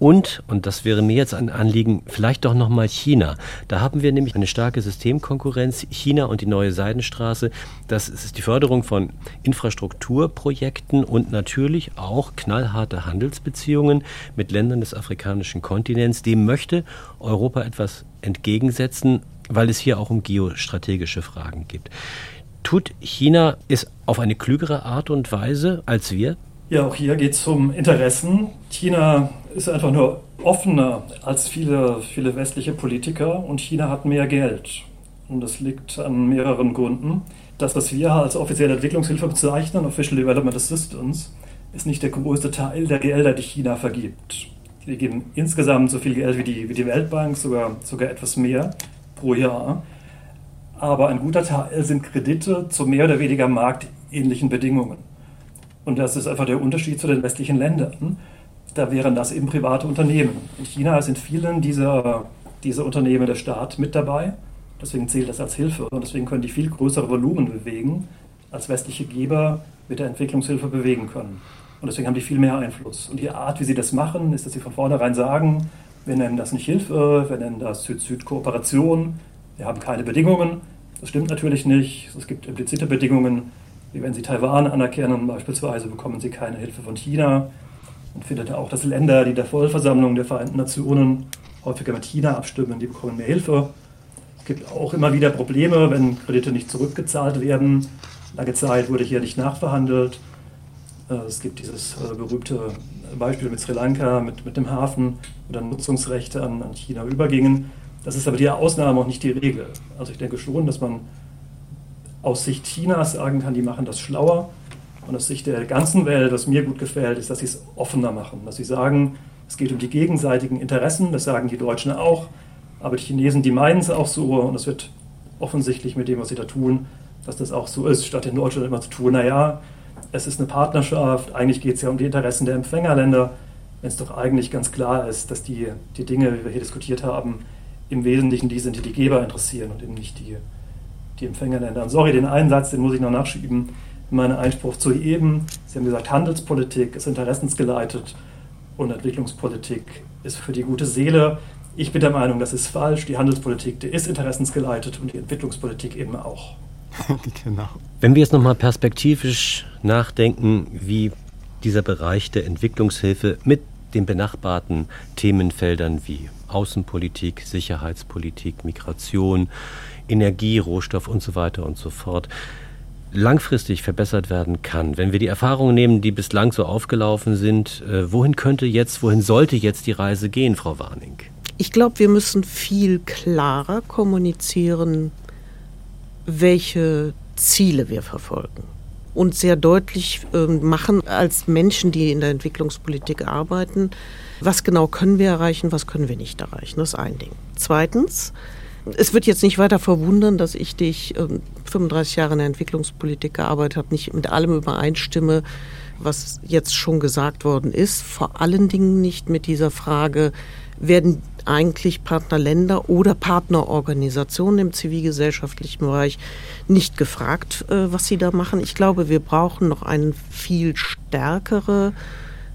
und, und das wäre mir jetzt ein Anliegen, vielleicht doch nochmal China. Da haben wir nämlich eine starke Systemkonkurrenz, China und die neue Seidenstraße. Das ist die Förderung von Infrastrukturprojekten und natürlich auch knallharte Handelsbeziehungen mit Ländern des afrikanischen Kontinents. Dem möchte Europa etwas entgegensetzen, weil es hier auch um geostrategische Fragen geht. Tut China es auf eine klügere Art und Weise als wir? Ja, auch hier geht es um Interessen. China ist einfach nur offener als viele, viele westliche Politiker und China hat mehr Geld. Und das liegt an mehreren Gründen. Das, was wir als offizielle Entwicklungshilfe bezeichnen, Official Development Assistance, ist nicht der größte Teil der Gelder, die China vergibt. Wir geben insgesamt so viel Geld wie die, wie die Weltbank, sogar, sogar etwas mehr pro Jahr. Aber ein guter Teil sind Kredite zu mehr oder weniger marktähnlichen Bedingungen. Und das ist einfach der Unterschied zu den westlichen Ländern. Da wären das eben private Unternehmen. In China sind vielen dieser, dieser Unternehmen der Staat mit dabei. Deswegen zählt das als Hilfe. Und deswegen können die viel größere Volumen bewegen, als westliche Geber mit der Entwicklungshilfe bewegen können. Und deswegen haben die viel mehr Einfluss. Und die Art, wie sie das machen, ist, dass sie von vornherein sagen, wir nennen das nicht Hilfe, wir nennen das Süd-Süd-Kooperation, wir haben keine Bedingungen. Das stimmt natürlich nicht. Es gibt implizite Bedingungen, wie wenn Sie Taiwan anerkennen, beispielsweise bekommen Sie keine Hilfe von China. Man findet ja auch, dass Länder, die der Vollversammlung der Vereinten Nationen häufiger mit China abstimmen, die bekommen mehr Hilfe. Es gibt auch immer wieder Probleme, wenn Kredite nicht zurückgezahlt werden. Lange Zeit wurde hier nicht nachverhandelt. Äh, es gibt dieses äh, berühmte Beispiel mit Sri Lanka, mit, mit dem Hafen, wo dann Nutzungsrechte an, an China übergingen. Das ist aber die Ausnahme und nicht die Regel. Also ich denke schon, dass man aus Sicht Chinas sagen kann, die machen das schlauer. Und aus Sicht der ganzen Welt, was mir gut gefällt, ist, dass sie es offener machen. Dass sie sagen, es geht um die gegenseitigen Interessen, das sagen die Deutschen auch. Aber die Chinesen, die meinen es auch so. Und es wird offensichtlich mit dem, was sie da tun, dass das auch so ist, statt in Deutschland immer zu tun, naja, es ist eine Partnerschaft, eigentlich geht es ja um die Interessen der Empfängerländer, wenn es doch eigentlich ganz klar ist, dass die, die Dinge, wie wir hier diskutiert haben, im Wesentlichen die sind, die die Geber interessieren und eben nicht die, die Empfängerländer. sorry, den einen Satz, den muss ich noch nachschieben, meinen Einspruch zu heben. Sie haben gesagt, Handelspolitik ist interessensgeleitet und Entwicklungspolitik ist für die gute Seele. Ich bin der Meinung, das ist falsch. Die Handelspolitik, die ist interessensgeleitet und die Entwicklungspolitik eben auch. genau. Wenn wir jetzt nochmal perspektivisch nachdenken, wie dieser Bereich der Entwicklungshilfe mit den benachbarten Themenfeldern wie Außenpolitik, Sicherheitspolitik, Migration, Energie, Rohstoff und so weiter und so fort langfristig verbessert werden kann, wenn wir die Erfahrungen nehmen, die bislang so aufgelaufen sind, äh, wohin könnte jetzt, wohin sollte jetzt die Reise gehen, Frau Warning? Ich glaube, wir müssen viel klarer kommunizieren, welche Ziele wir verfolgen und sehr deutlich äh, machen als Menschen, die in der Entwicklungspolitik arbeiten, was genau können wir erreichen, was können wir nicht erreichen. Das ist ein Ding. Zweitens, es wird jetzt nicht weiter verwundern, dass ich dich äh, 35 Jahre in der Entwicklungspolitik gearbeitet habe, nicht mit allem übereinstimme, was jetzt schon gesagt worden ist. Vor allen Dingen nicht mit dieser Frage, werden eigentlich Partnerländer oder Partnerorganisationen im zivilgesellschaftlichen Bereich nicht gefragt, äh, was sie da machen. Ich glaube, wir brauchen noch eine viel stärkere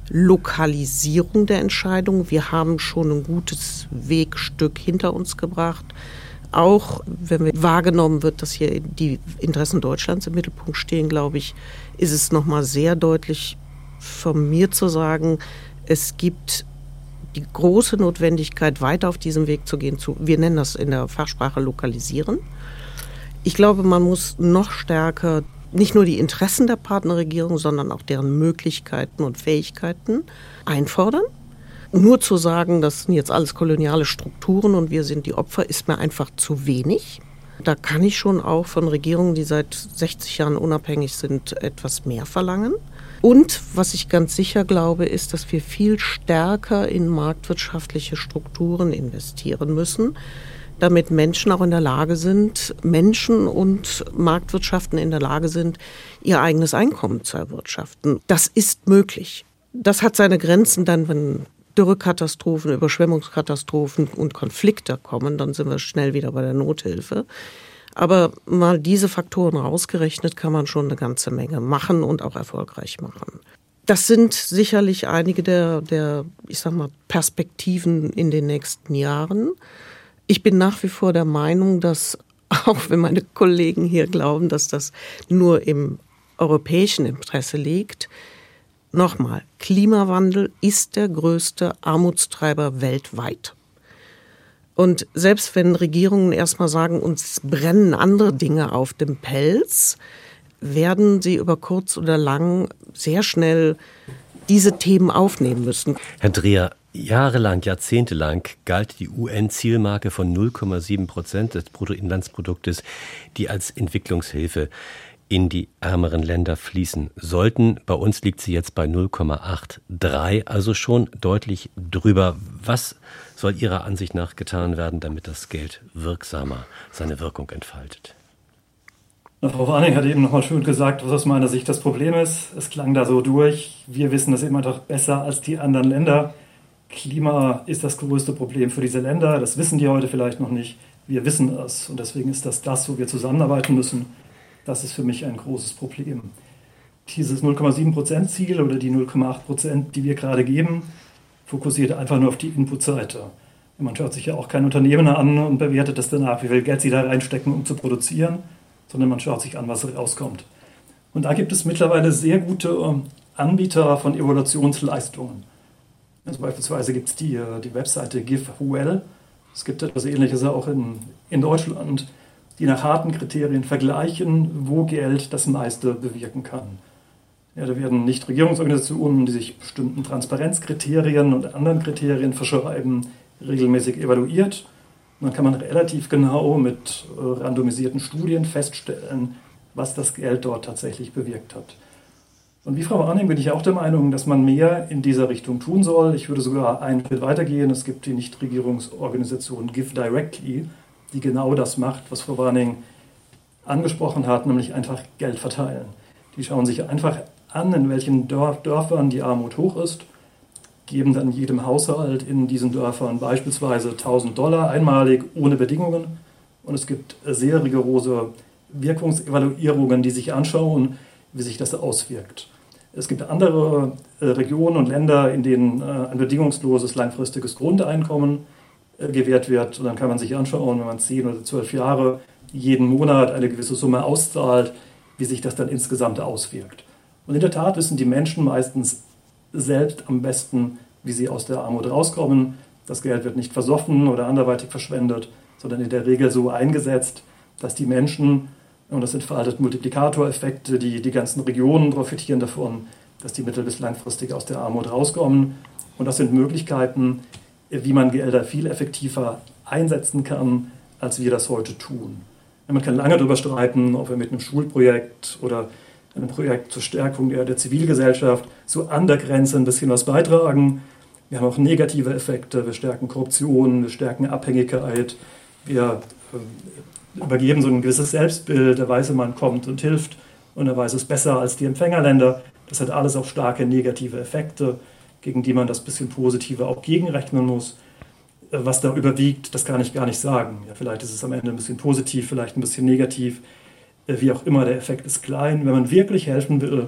Lokalisierung der Entscheidung. Wir haben schon ein gutes Wegstück hinter uns gebracht Auch wenn wahrgenommen wird, dass hier die Interessen Deutschlands im Mittelpunkt stehen, glaube ich, ist es nochmal sehr deutlich von mir zu sagen, es gibt die große Notwendigkeit, weiter auf diesem Weg zu gehen, zu, wir nennen das in der Fachsprache lokalisieren. Ich glaube, man muss noch stärker nicht nur die Interessen der Partnerregierung, sondern auch deren Möglichkeiten und Fähigkeiten einfordern. Nur zu sagen, das sind jetzt alles koloniale Strukturen und wir sind die Opfer, ist mir einfach zu wenig. Da kann ich schon auch von Regierungen, die seit 60 Jahren unabhängig sind, etwas mehr verlangen. Und was ich ganz sicher glaube, ist, dass wir viel stärker in marktwirtschaftliche Strukturen investieren müssen, damit Menschen auch in der Lage sind, Menschen und Marktwirtschaften in der Lage sind, ihr eigenes Einkommen zu erwirtschaften. Das ist möglich. Das hat seine Grenzen dann, wenn Dürrekatastrophen, Überschwemmungskatastrophen und Konflikte kommen, dann sind wir schnell wieder bei der Nothilfe. Aber mal diese Faktoren rausgerechnet, kann man schon eine ganze Menge machen und auch erfolgreich machen. Das sind sicherlich einige der, der, ich sag mal, Perspektiven in den nächsten Jahren. Ich bin nach wie vor der Meinung, dass, auch wenn meine Kollegen hier glauben, dass das nur im europäischen Interesse liegt, nochmal, Klimawandel ist der größte Armutstreiber weltweit. Und selbst wenn Regierungen erstmal sagen, uns brennen andere Dinge auf dem Pelz, werden sie über kurz oder lang sehr schnell diese Themen aufnehmen müssen. Herr Dreher, jahrelang, jahrzehntelang galt die UN-Zielmarke von 0,7 Prozent des Bruttoinlandsproduktes, die als Entwicklungshilfe in die ärmeren Länder fließen sollten. Bei uns liegt sie jetzt bei 0,83, also schon deutlich drüber. Was soll Ihrer Ansicht nach getan werden, damit das Geld wirksamer seine Wirkung entfaltet? Frau Warning hat eben nochmal schön gesagt, was aus meiner Sicht das Problem ist. Es klang da so durch. Wir wissen das immer doch besser als die anderen Länder. Klima ist das größte Problem für diese Länder. Das wissen die heute vielleicht noch nicht. Wir wissen es. Und deswegen ist das das, wo wir zusammenarbeiten müssen. Das ist für mich ein großes Problem. Dieses 0,7%-Ziel oder die 0,8%, die wir gerade geben, fokussiert einfach nur auf die Inputseite. Man schaut sich ja auch kein Unternehmen an und bewertet das danach, wie viel Geld sie da reinstecken, um zu produzieren, sondern man schaut sich an, was rauskommt. Und da gibt es mittlerweile sehr gute ähm, Anbieter von Evaluationsleistungen. Also beispielsweise gibt es die, äh, die Webseite GiveWell. Es gibt etwas Ähnliches auch in, in Deutschland, die nach harten Kriterien vergleichen, wo Geld das meiste bewirken kann. Ja, da werden Nichtregierungsorganisationen, die sich bestimmten Transparenzkriterien und anderen Kriterien verschreiben, regelmäßig evaluiert. Und dann kann man relativ genau mit äh, randomisierten Studien feststellen, was das Geld dort tatsächlich bewirkt hat. Und wie Frau Arning bin ich auch der Meinung, dass man mehr in dieser Richtung tun soll. Ich würde sogar einen Schritt weitergehen. Es gibt die Nichtregierungsorganisation Give Directly, die genau das macht, was Frau Warning angesprochen hat, nämlich einfach Geld verteilen. Die schauen sich einfach an, in welchen Dörf, Dörfern die Armut hoch ist, geben dann jedem Haushalt in diesen Dörfern beispielsweise 1000 Dollar einmalig ohne Bedingungen. Und es gibt sehr rigorose Wirkungsevaluierungen, die sich anschauen, wie sich das auswirkt. Es gibt andere äh, Regionen und Länder, in denen äh, ein bedingungsloses langfristiges Grundeinkommen äh, gewährt wird. Und dann kann man sich anschauen, wenn man 10 oder 12 Jahre jeden Monat eine gewisse Summe auszahlt, wie sich das dann insgesamt auswirkt. Und in der Tat wissen die Menschen meistens selbst am besten, wie sie aus der Armut rauskommen. Das Geld wird nicht versoffen oder anderweitig verschwendet, sondern in der Regel so eingesetzt, dass die Menschen, und das sind veraltet Multiplikatoreffekte, die, die ganzen Regionen profitieren davon, dass die mittel- bis langfristig aus der Armut rauskommen. Und das sind Möglichkeiten, wie man Gelder viel effektiver einsetzen kann, als wir das heute tun. Man kann lange darüber streiten, ob wir mit einem Schulprojekt oder einem Projekt zur Stärkung der, der Zivilgesellschaft so an der Grenze ein bisschen was beitragen. Wir haben auch negative Effekte. Wir stärken Korruption, wir stärken Abhängigkeit, wir äh, übergeben so ein gewisses Selbstbild. Der weiße Mann kommt und hilft und er weiß es besser als die Empfängerländer. Das hat alles auch starke negative Effekte, gegen die man das bisschen Positive auch gegenrechnen muss. Was da überwiegt, das kann ich gar nicht sagen. Ja, vielleicht ist es am Ende ein bisschen positiv, vielleicht ein bisschen negativ. Äh, wie auch immer, der Effekt ist klein. Wenn man wirklich helfen will,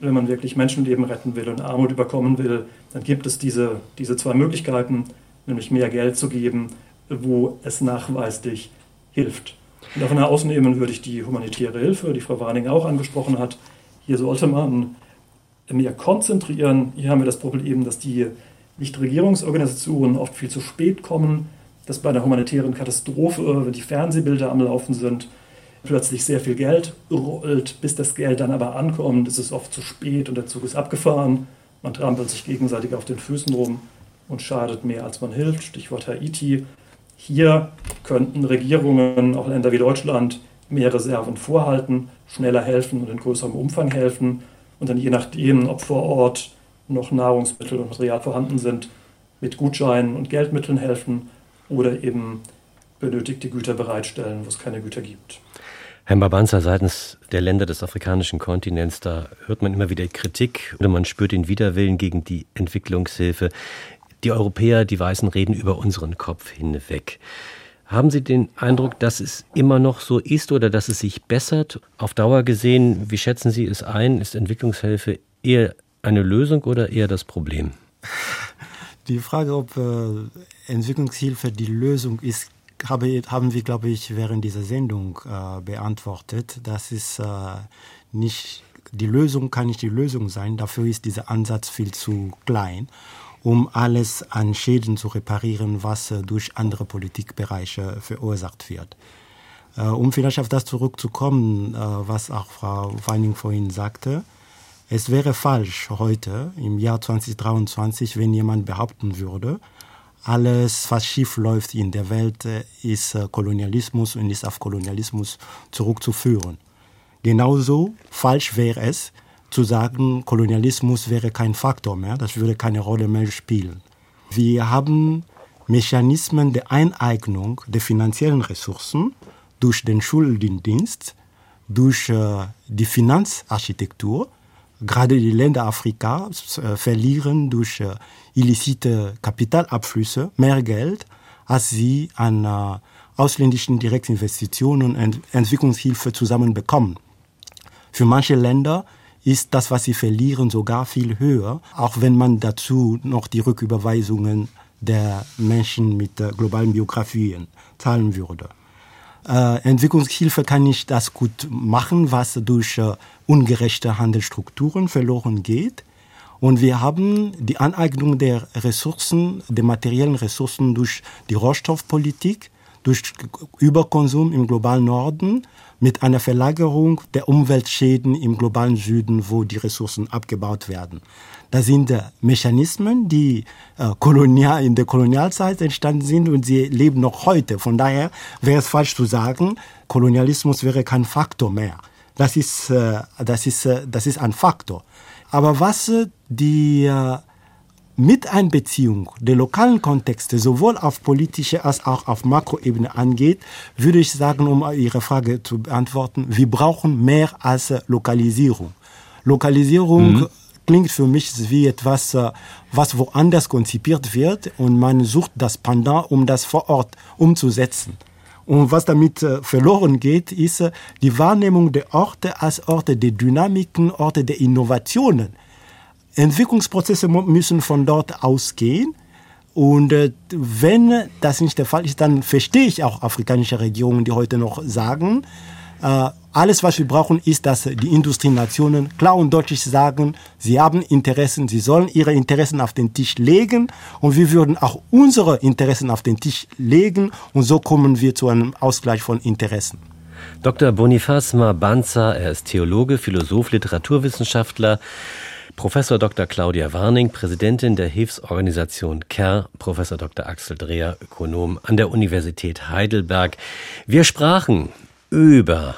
wenn man wirklich Menschenleben retten will und Armut überkommen will, dann gibt es diese, diese zwei Möglichkeiten, nämlich mehr Geld zu geben, wo es nachweislich hilft. Und davon herausnehmen würde ich die humanitäre Hilfe, die Frau Warning auch angesprochen hat. Hier sollte man mehr konzentrieren. Hier haben wir das Problem, dass die Nichtregierungsorganisationen oft viel zu spät kommen, dass bei einer humanitären Katastrophe, wenn die Fernsehbilder am Laufen sind, plötzlich sehr viel Geld rollt. Bis das Geld dann aber ankommt, ist es oft zu spät und der Zug ist abgefahren. Man trampelt sich gegenseitig auf den Füßen rum und schadet mehr, als man hilft. Stichwort Haiti. Hier könnten Regierungen, auch Länder wie Deutschland, mehr Reserven vorhalten, schneller helfen und in größerem Umfang helfen und dann je nachdem, ob vor Ort noch Nahrungsmittel und Material vorhanden sind, mit Gutscheinen und Geldmitteln helfen oder eben benötigte Güter bereitstellen, wo es keine Güter gibt. Herr Babanza, seitens der Länder des afrikanischen Kontinents, da hört man immer wieder Kritik oder man spürt den Widerwillen gegen die Entwicklungshilfe. Die Europäer, die Weißen reden über unseren Kopf hinweg. Haben Sie den Eindruck, dass es immer noch so ist oder dass es sich bessert? Auf Dauer gesehen, wie schätzen Sie es ein? Ist Entwicklungshilfe eher eine Lösung oder eher das Problem? Die Frage, ob äh, Entwicklungshilfe die Lösung ist, habe, haben wir, glaube ich, während dieser Sendung äh, beantwortet. Das ist äh, nicht die Lösung, kann nicht die Lösung sein. Dafür ist dieser Ansatz viel zu klein um alles an Schäden zu reparieren, was äh, durch andere Politikbereiche verursacht wird. Äh, um vielleicht auf das zurückzukommen, äh, was auch Frau Weining vorhin sagte, es wäre falsch heute im Jahr 2023, wenn jemand behaupten würde, alles, was schief läuft in der Welt, ist Kolonialismus und ist auf Kolonialismus zurückzuführen. Genauso falsch wäre es, zu sagen, Kolonialismus wäre kein Faktor mehr, das würde keine Rolle mehr spielen. Wir haben Mechanismen der Eineignung der finanziellen Ressourcen durch den Schuldendienst, durch äh, die Finanzarchitektur. Gerade die Länder Afrikas äh, verlieren durch äh, illicite Kapitalabflüsse mehr Geld, als sie an äh, ausländischen Direktinvestitionen und Entwicklungshilfe zusammenbekommen. Für manche Länder ist das, was sie verlieren, sogar viel höher, auch wenn man dazu noch die Rücküberweisungen der Menschen mit äh, globalen Biografien zahlen würde. Äh, Entwicklungshilfe kann nicht das gut machen, was durch äh, ungerechte Handelsstrukturen verloren geht. Und wir haben die Aneignung der Ressourcen, der materiellen Ressourcen durch die Rohstoffpolitik, durch Überkonsum im globalen Norden mit einer Verlagerung der Umweltschäden im globalen Süden, wo die Ressourcen abgebaut werden. Das sind äh, Mechanismen, die äh, kolonial, in der Kolonialzeit entstanden sind und sie leben noch heute. Von daher wäre es falsch zu sagen, Kolonialismus wäre kein Faktor mehr. Das ist, äh, das ist, das ist ein Faktor. Aber was die Miteinbeziehung der lokalen Kontexte sowohl auf politischer als auch auf Makroebene angeht, würde ich sagen, um Ihre Frage zu beantworten, wir brauchen mehr als Lokalisierung. Lokalisierung mhm. klingt für mich wie etwas, äh, was woanders konzipiert wird und man sucht das Pendant, um das vor Ort umzusetzen. Und was damit äh, verloren geht, ist äh, die Wahrnehmung der Orte als Orte der Dynamiken, Orte der Innovationen. Entwicklungsprozesse müssen von dort ausgehen. Und äh, wenn das nicht der Fall ist, dann verstehe ich auch afrikanische Regierungen, die heute noch sagen, äh, alles, was wir brauchen, ist, dass die Industrienationen klar und deutlich sagen, sie haben Interessen, sie sollen ihre Interessen auf den Tisch legen und wir würden auch unsere Interessen auf den Tisch legen und so kommen wir zu einem Ausgleich von Interessen. Dr. Boniface Mabanza, er ist Theologe, Philosoph, Literaturwissenschaftler. Professor Dr. Claudia Warning, Präsidentin der Hilfsorganisation CARE, Professor Dr. Axel Dreher, Ökonom an der Universität Heidelberg. Wir sprachen über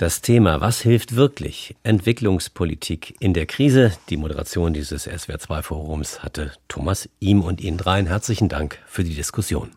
das Thema Was hilft wirklich? Entwicklungspolitik in der Krise. Die Moderation dieses SWR2 Forums hatte Thomas Ihm und Ihnen dreien herzlichen Dank für die Diskussion.